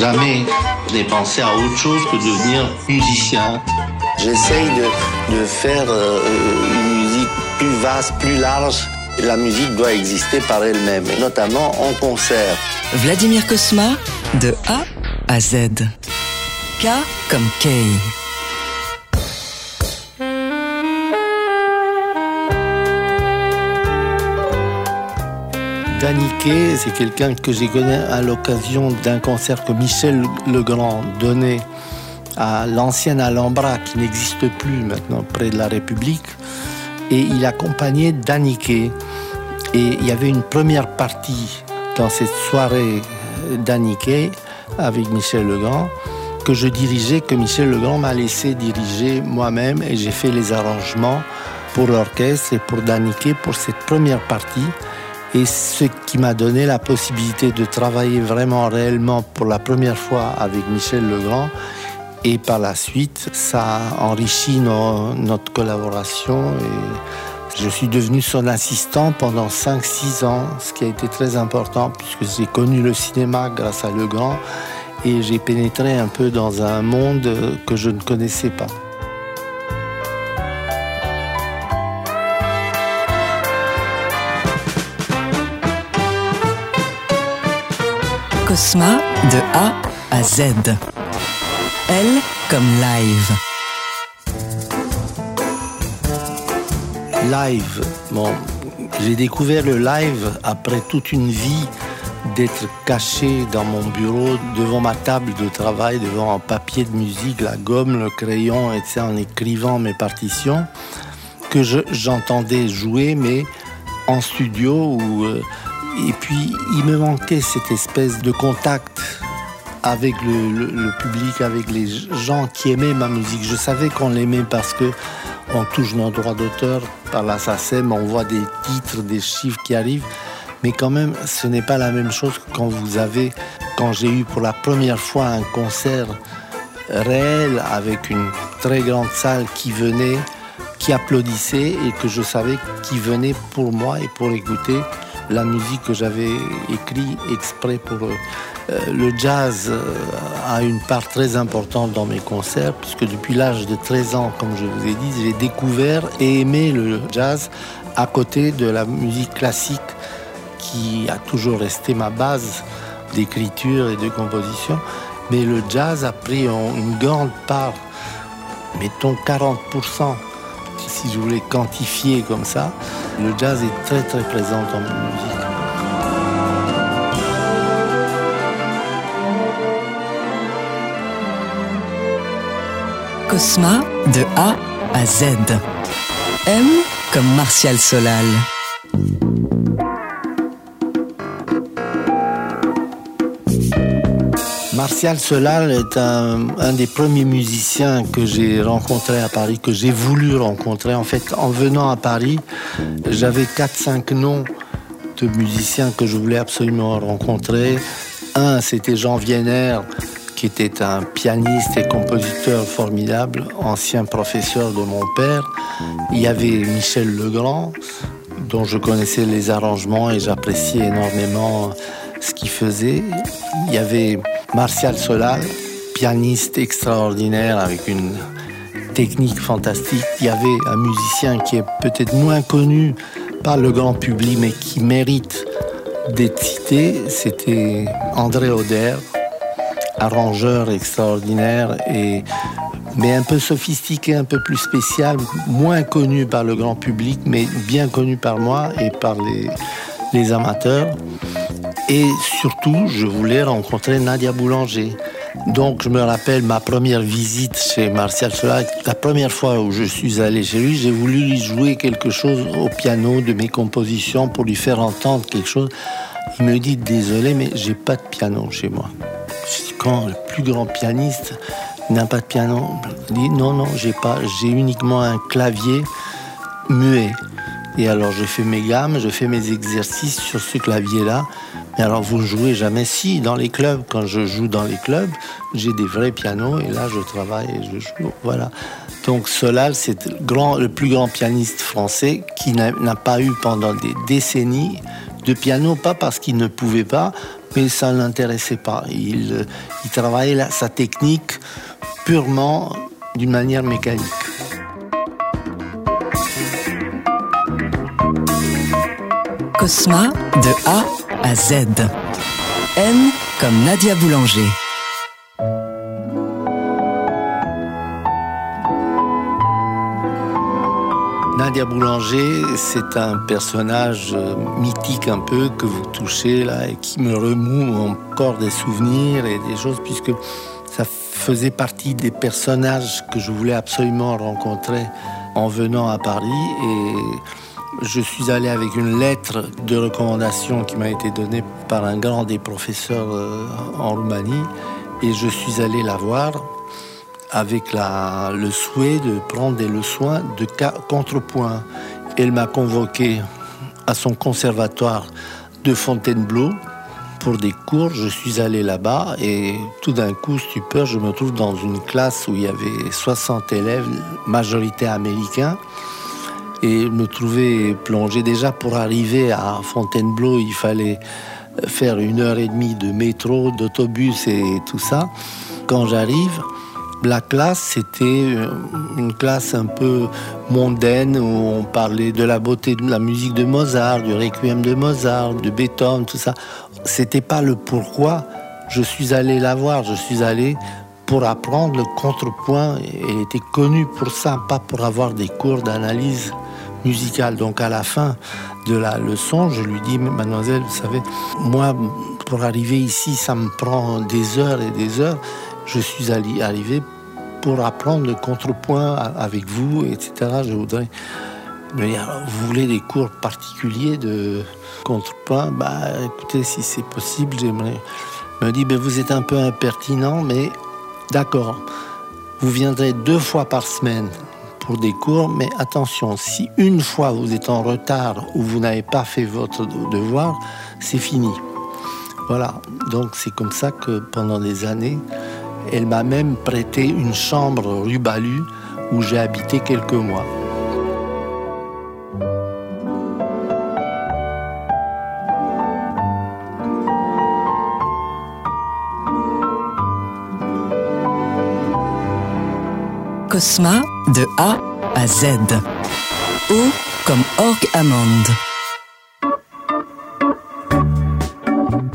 jamais dépenser à autre chose que devenir musicien. J'essaye de, de faire euh, une musique plus vaste, plus large. La musique doit exister par elle-même, notamment en concert. Vladimir Kosma, de A à Z. K comme K. Daniquet, c'est quelqu'un que j'ai connu à l'occasion d'un concert que Michel Legrand donnait à l'ancienne Alhambra, qui n'existe plus maintenant, près de la République. Et il accompagnait Daniquet. Et il y avait une première partie dans cette soirée Daniquet avec Michel Legrand que je dirigeais, que Michel Legrand m'a laissé diriger moi-même et j'ai fait les arrangements pour l'orchestre et pour Daniquet pour cette première partie et ce qui m'a donné la possibilité de travailler vraiment réellement pour la première fois avec Michel Legrand. Et par la suite, ça a enrichi notre collaboration et je suis devenu son assistant pendant 5-6 ans, ce qui a été très important puisque j'ai connu le cinéma grâce à Legrand et j'ai pénétré un peu dans un monde que je ne connaissais pas. Cosma de A à Z. L comme live. Live. Bon, j'ai découvert le live après toute une vie d'être caché dans mon bureau devant ma table de travail, devant un papier de musique, la gomme, le crayon, etc., en écrivant mes partitions, que j'entendais jouer, mais en studio ou euh, et puis, il me manquait cette espèce de contact avec le, public, avec les gens qui aimaient ma musique. Je savais qu'on l'aimait parce que on touche nos droits d'auteur par la SACEM, on voit des titres, des chiffres qui arrivent. Mais quand même, ce n'est pas la même chose que quand vous avez, quand j'ai eu pour la première fois un concert réel avec une très grande salle qui venait, qui applaudissait et que je savais qui venait pour moi et pour écouter la musique que j'avais écrite exprès pour eux. Le jazz euh, a une part très importante dans mes concerts, puisque depuis l'âge de 13 ans, comme je vous ai dit, j'ai découvert et aimé le jazz à côté de la musique classique qui a toujours resté ma base d'écriture et de composition. Mais le jazz a pris une grande part, mettons 40%, si je voulais quantifier comme ça, le jazz est très très présent dans ma musique. Cosma de A à Z. M comme Martial Solal. Martial Solal est un, des premiers musiciens que j'ai rencontré à Paris, que j'ai voulu rencontrer. En fait, en venant à Paris, j'avais 4-5 noms de musiciens que je voulais absolument rencontrer. Un, c'était Jean Vienner, qui était un pianiste et compositeur formidable, ancien professeur de mon père. Il y avait Michel Legrand, dont je connaissais les arrangements et j'appréciais énormément ce qu'il faisait. Il y avait Martial Solal, pianiste extraordinaire avec une technique fantastique. Il y avait un musicien qui est peut-être moins connu par le grand public, mais qui mérite d'être cité. C'était André Oder, arrangeur extraordinaire mais un peu sophistiqué, un peu plus spécial, moins connu par le grand public, mais bien connu par moi et par les amateurs. Et surtout, je voulais rencontrer Nadia Boulanger. Donc, je me rappelle ma première visite chez Martial Solal. La première fois où je suis allé chez lui, j'ai voulu lui jouer quelque chose au piano de mes compositions pour lui faire entendre quelque chose. Il me dit désolé, mais j'ai pas de piano chez moi. Quand le plus grand pianiste n'a pas de piano, il dit non non, j'ai pas, j'ai uniquement un clavier muet. Et alors je fais mes gammes, je fais mes exercices sur ce clavier-là. Mais alors vous ne jouez jamais si dans les clubs. Quand je joue dans les clubs, j'ai des vrais pianos et là je travaille et je joue. Voilà. Donc Solal, c'est le, plus grand pianiste français qui n'a pas eu pendant des décennies de piano, pas parce qu'il ne pouvait pas, mais ça ne l'intéressait pas. Il, il travaillait sa technique purement d'une manière mécanique. Cosma de A à Z. N comme Nadia Boulanger. Nadia Boulanger, c'est un personnage euh, mythique un peu que vous touchez là et qui me remoue encore des souvenirs et des choses puisque ça faisait partie des personnages que je voulais absolument rencontrer en venant à Paris et je suis allé avec une lettre de recommandation qui m'a été donnée par un grand des professeurs euh, en Roumanie et je suis allé la voir avec le souhait de prendre le soin de contrepoint. Elle m'a convoqué à son conservatoire de Fontainebleau pour des cours. Je suis allé là-bas et tout d'un coup, stupeur, je me trouve dans une classe où il y avait 60 élèves, majorité américains. Et me trouver plongé déjà pour arriver à Fontainebleau, il fallait faire une heure et demie de métro, d'autobus et tout ça. Quand j'arrive, la classe, c'était euh, une classe un peu mondaine où on parlait de la beauté de la musique de Mozart, du requiem de Mozart, de Beethoven, tout ça. C'était pas le pourquoi je suis allé la voir. Je suis allé pour apprendre le contrepoint. Elle était connue pour ça, pas pour avoir des cours d'analyse musicale. Donc à la fin de la leçon, je lui dis, mademoiselle, vous savez, moi, pour arriver ici, ça me prend des heures et des heures je suis arrivé pour apprendre le contrepoint avec vous, etc. Je voudrais me dire, vous voulez des cours particuliers de contrepoint? Bah, écoutez, si c'est possible, j'aimerais. Me dit, ben, vous êtes un peu impertinent, mais d'accord. Vous viendrez deux fois par semaine des cours, mais attention, si une fois vous êtes en retard ou vous n'avez pas fait votre devoir, c'est fini. Voilà, donc c'est comme ça que pendant des années, elle m'a même prêté une chambre rue Balu où j'ai habité quelques mois. Cosma de A à Z. O comme orgue amande.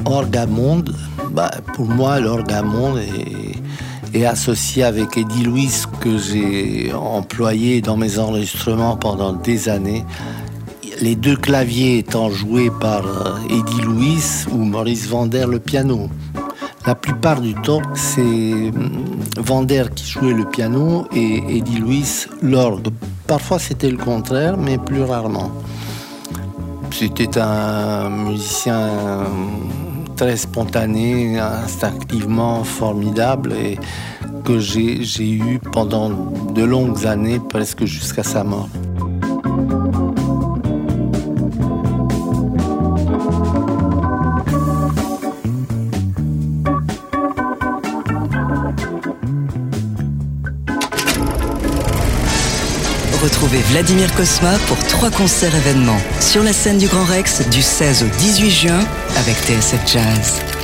Orgue amande, bah, pour moi, l'orgamon est, est, associé avec Eddie Louis que j'ai employé dans mes enregistrements pendant des années. Les deux claviers étant joués par euh, Eddie Louis ou Maurice Vander le piano. La plupart du temps, c'est hum, Vander qui jouait le piano et Eddie Louis l'orgue. Parfois c'était le contraire, mais plus rarement. C'était un musicien très spontané, instinctivement formidable et que j'ai eu pendant de longues années, presque jusqu'à sa mort. Retrouvez Vladimir Cosma pour trois concerts événements sur la scène du Grand Rex du 16 au 18 juin avec TSF Jazz.